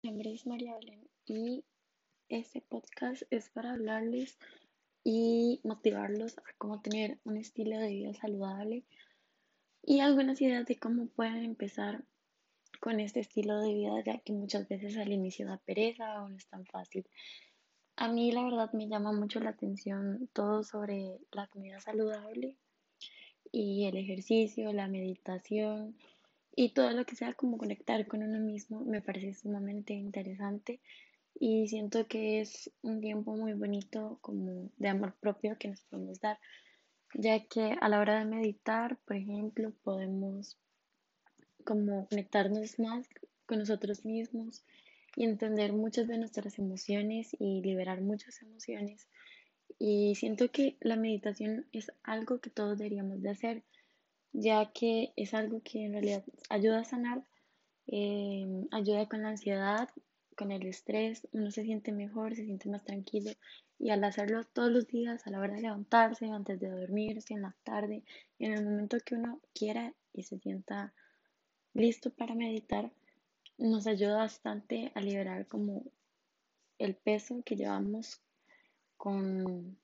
Mi nombre es María Belén y este podcast es para hablarles y motivarlos a cómo tener un estilo de vida saludable y algunas ideas de cómo pueden empezar con este estilo de vida, ya que muchas veces al inicio da pereza o no es tan fácil. A mí la verdad me llama mucho la atención todo sobre la comida saludable y el ejercicio, la meditación y todo lo que sea como conectar con uno mismo me parece sumamente interesante y siento que es un tiempo muy bonito como de amor propio que nos podemos dar, ya que a la hora de meditar, por ejemplo, podemos como conectarnos más con nosotros mismos y entender muchas de nuestras emociones y liberar muchas emociones. Y siento que la meditación es algo que todos deberíamos de hacer ya que es algo que en realidad ayuda a sanar, em, ayuda con la ansiedad, con el estrés, uno se siente mejor, se siente más tranquilo y al hacerlo todos los días, a la hora de levantarse, antes de dormirse, en la tarde, en el momento que uno quiera y se sienta listo para meditar, nos ayuda bastante a liberar como el peso que llevamos con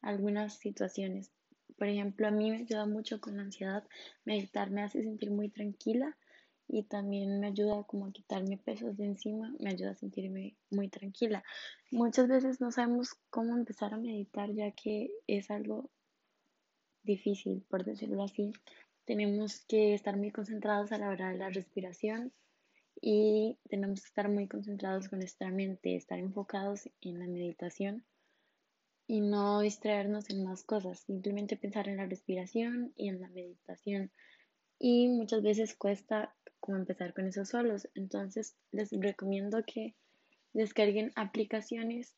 algunas situaciones. Por ejemplo, a mí me ayuda mucho con la ansiedad. Meditar me hace sentir muy tranquila y también me ayuda como a quitarme pesos de encima, me ayuda a sentirme muy tranquila. Muchas veces no sabemos cómo empezar a meditar ya que es algo difícil, por decirlo así. Tenemos que estar muy concentrados a la hora de la respiración y tenemos que estar muy concentrados con nuestra mente, estar enfocados en la meditación y no distraernos en más cosas, simplemente pensar en la respiración y en la meditación. Y muchas veces cuesta como empezar con eso solos, entonces les recomiendo que descarguen aplicaciones.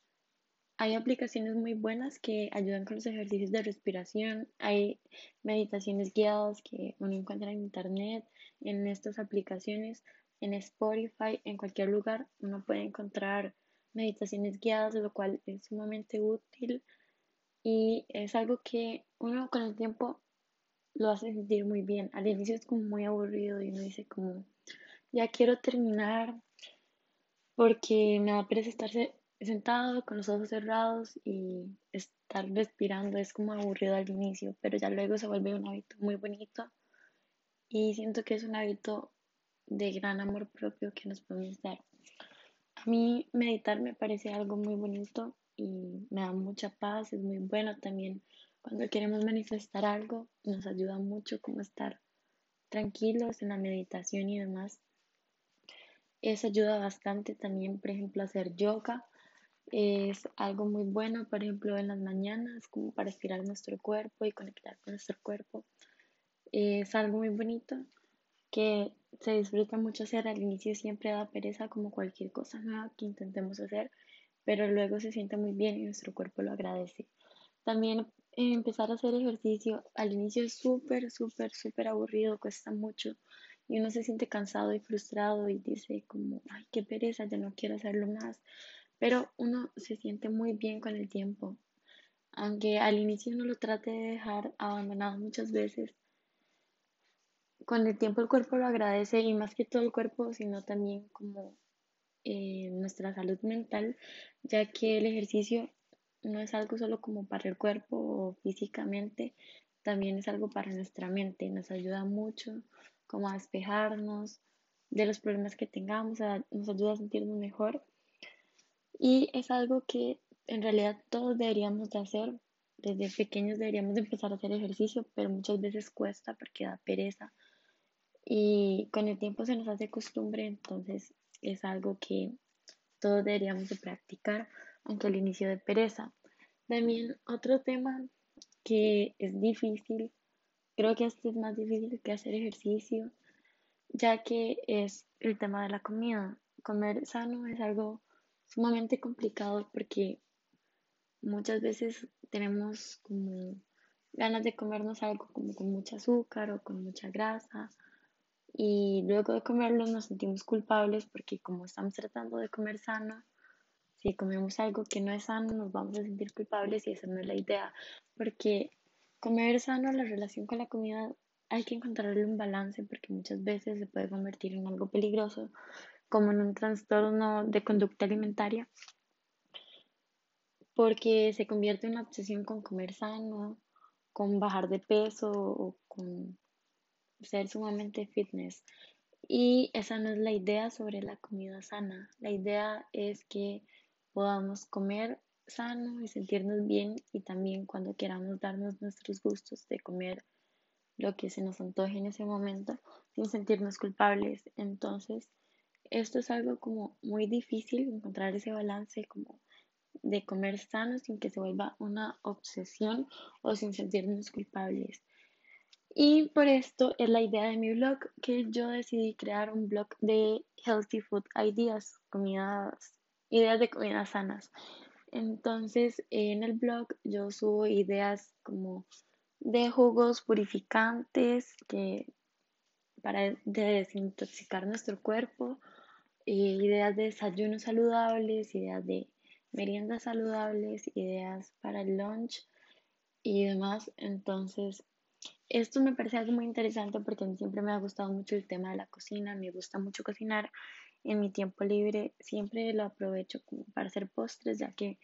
Hay aplicaciones muy buenas que ayudan con los ejercicios de respiración. Hay meditaciones guiadas que uno encuentra en internet, en estas aplicaciones, en Spotify, en cualquier lugar. Uno puede encontrar meditaciones guiadas, lo cual es sumamente útil y es algo que uno con el tiempo lo hace sentir muy bien. Al inicio es como muy aburrido y uno dice como, ya quiero terminar porque me da pereza estar sentado con los ojos cerrados y estar respirando es como aburrido al inicio, pero ya luego se vuelve un hábito muy bonito y siento que es un hábito de gran amor propio que nos podemos dar. A mí meditar me parece algo muy bonito y me da mucha paz, es muy bueno también cuando queremos manifestar algo, nos ayuda mucho como estar tranquilos en la meditación y demás. Eso ayuda bastante también, por ejemplo, hacer yoga. Es algo muy bueno, por ejemplo, en las mañanas, como para estirar nuestro cuerpo y conectar con nuestro cuerpo. Es algo muy bonito que se disfruta mucho hacer. Al inicio siempre da pereza como cualquier cosa nueva que intentemos hacer, pero luego se siente muy bien y nuestro cuerpo lo agradece. También eh, empezar a hacer ejercicio al inicio es súper, súper, súper aburrido, cuesta mucho y uno se siente cansado y frustrado y dice como, ay, qué pereza, ya no quiero hacerlo más. Pero uno se siente muy bien con el tiempo. Aunque al inicio uno lo trate de dejar abandonado muchas veces, con el tiempo el cuerpo lo agradece y más que todo el cuerpo, sino también como eh, nuestra salud mental, ya que el ejercicio no es algo solo como para el cuerpo o físicamente, también es algo para nuestra mente, nos ayuda mucho como a despejarnos de los problemas que tengamos, nos ayuda a sentirnos mejor. Y es algo que en realidad todos deberíamos de hacer, desde pequeños deberíamos de empezar a hacer ejercicio, pero muchas veces cuesta porque da pereza y con el tiempo se nos hace costumbre, entonces es algo que todos deberíamos de practicar, aunque al inicio de pereza. También otro tema que es difícil, creo que este es más difícil que hacer ejercicio, ya que es el tema de la comida. Comer sano es algo sumamente complicado porque muchas veces tenemos como ganas de comernos algo como con mucho azúcar o con mucha grasa y luego de comerlo nos sentimos culpables porque como estamos tratando de comer sano, si comemos algo que no es sano nos vamos a sentir culpables y esa no es la idea, porque comer sano, la relación con la comida hay que encontrarle un balance porque muchas veces se puede convertir en algo peligroso como en un trastorno de conducta alimentaria, porque se convierte en una obsesión con comer sano, con bajar de peso o con ser sumamente fitness. Y esa no es la idea sobre la comida sana. La idea es que podamos comer sano y sentirnos bien y también cuando queramos darnos nuestros gustos de comer lo que se nos antoje en ese momento sin sentirnos culpables. Entonces, esto es algo como muy difícil encontrar ese balance como de comer sano sin que se vuelva una obsesión o sin sentirnos culpables. Y por esto es la idea de mi blog que yo decidí crear un blog de healthy food ideas, comidas, ideas de comidas sanas. Entonces, en el blog yo subo ideas como de jugos purificantes para desintoxicar nuestro cuerpo, ideas de desayunos saludables, ideas de meriendas saludables, ideas para el lunch y demás. Entonces, esto me parece algo muy interesante porque siempre me ha gustado mucho el tema de la cocina, me gusta mucho cocinar en mi tiempo libre siempre lo aprovecho para hacer postres, ya que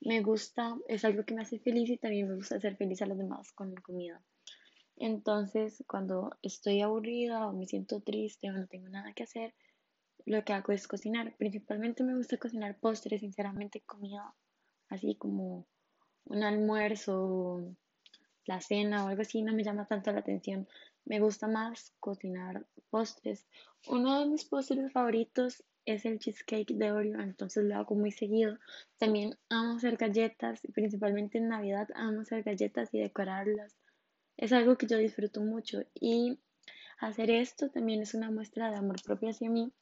me gusta, es algo que me hace feliz y también me gusta hacer feliz a los demás con mi comida. Entonces, cuando estoy aburrida o me siento triste o no tengo nada que hacer, lo que hago es cocinar. Principalmente me gusta cocinar postres, sinceramente comida así como un almuerzo, la cena o algo así no me llama tanto la atención. Me gusta más cocinar postres. Uno de mis postres favoritos es el cheesecake de Oreo, entonces lo hago muy seguido. También amo hacer galletas, principalmente en Navidad amo hacer galletas y decorarlas. Es algo que yo disfruto mucho y hacer esto también es una muestra de amor propio hacia mí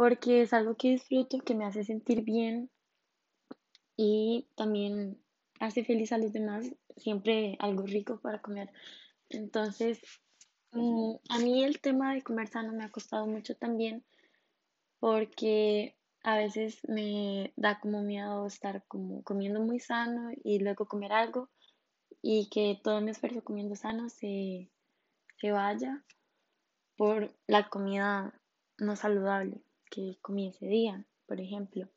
porque es algo que disfruto, que me hace sentir bien y también hace feliz a los demás, siempre algo rico para comer. Entonces, Mm, a mí el tema de comer sano me ha costado mucho también porque a veces me da como miedo estar como comiendo muy sano y luego comer algo y que todo mi esfuerzo comiendo sano se, se vaya por la comida no saludable que comí ese día, por ejemplo.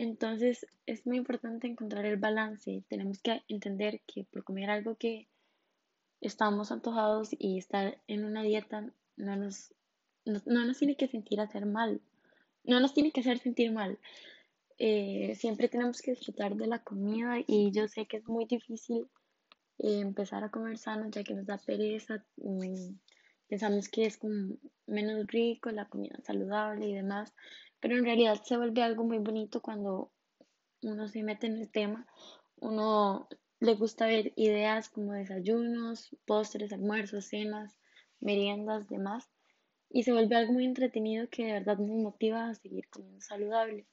Entonces es muy importante encontrar el balance. Tenemos que entender que por comer algo que estamos antojados y estar en una dieta no nos, no, nos tiene que sentir hacer mal, no nos tiene que hacer sentir mal. Eh, siempre tenemos que disfrutar de la comida y yo sé que es muy difícil eh, empezar a comer sano ya que nos da pereza, mm, pensamos que es como menos rico, la comida saludable y demás, pero en realidad se vuelve algo muy bonito cuando uno se mete en el tema, uno le gusta ver ideas como desayunos, postres, almuerzos, cenas, meriendas, demás. Y se vuelve algo muy entretenido que de verdad nos motiva a seguir comiendo saludable.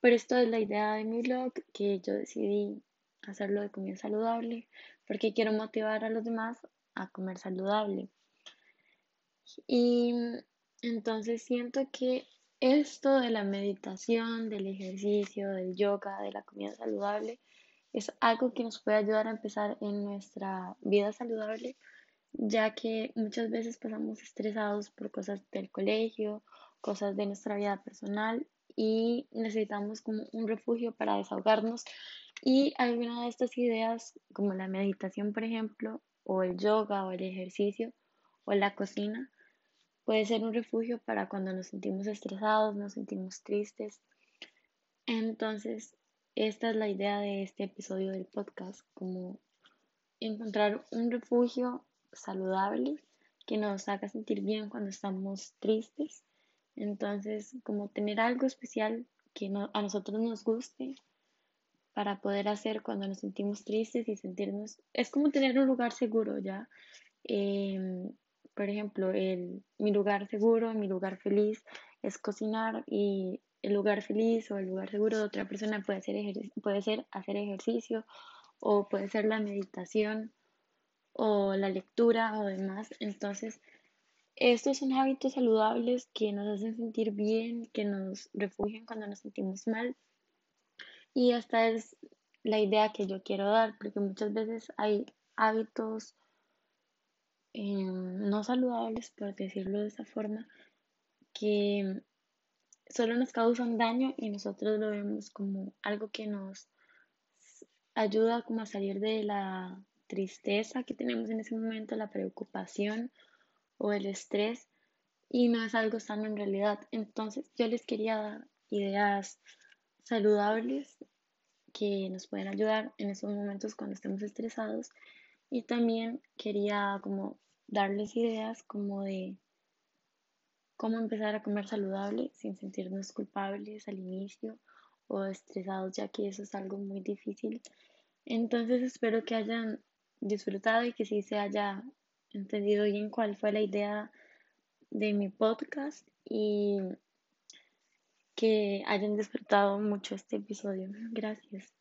Pero esto es la idea de mi blog, que yo decidí hacerlo de comida saludable, porque quiero motivar a los demás a comer saludable. Y entonces siento que esto de la meditación, del ejercicio, del yoga, de la comida saludable, es algo que nos puede ayudar a empezar en nuestra vida saludable, ya que muchas veces pasamos estresados por cosas del colegio, cosas de nuestra vida personal y necesitamos como un refugio para desahogarnos. Y alguna de estas ideas como la meditación por ejemplo o el yoga o el ejercicio o la cocina puede ser un refugio para cuando nos sentimos estresados, nos sentimos tristes. Entonces, esta es la idea de este episodio del podcast, como encontrar un refugio saludable que nos haga sentir bien cuando estamos tristes. Entonces, como tener algo especial que a nosotros nos guste para poder hacer cuando nos sentimos tristes y sentirnos, es como tener un lugar seguro, ¿ya? Em, por ejemplo, el, mi lugar seguro, mi lugar feliz es cocinar y el lugar feliz o el lugar seguro de otra persona puede ser, puede ser hacer ejercicio o puede ser la meditación o la lectura o demás. Entonces, estos son hábitos saludables que nos hacen sentir bien, que nos refugian cuando nos sentimos mal. Y esta es la idea que yo quiero dar, porque muchas veces hay hábitos eh, no saludables, por decirlo de esa forma, que solo nos causan daño y nosotros lo vemos como algo que nos ayuda como a salir de la tristeza que tenemos en ese momento, la preocupación o el estrés y no es algo sano en realidad. Entonces yo les quería dar ideas saludables que nos pueden ayudar en esos momentos cuando estemos estresados y también quería como darles ideas como de cómo empezar a comer saludable sin sentirnos culpables al inicio o estresados ya que eso es algo muy difícil. Entonces espero que hayan disfrutado y que sí se haya entendido bien cuál fue la idea de mi podcast y que hayan disfrutado mucho este episodio. Gracias.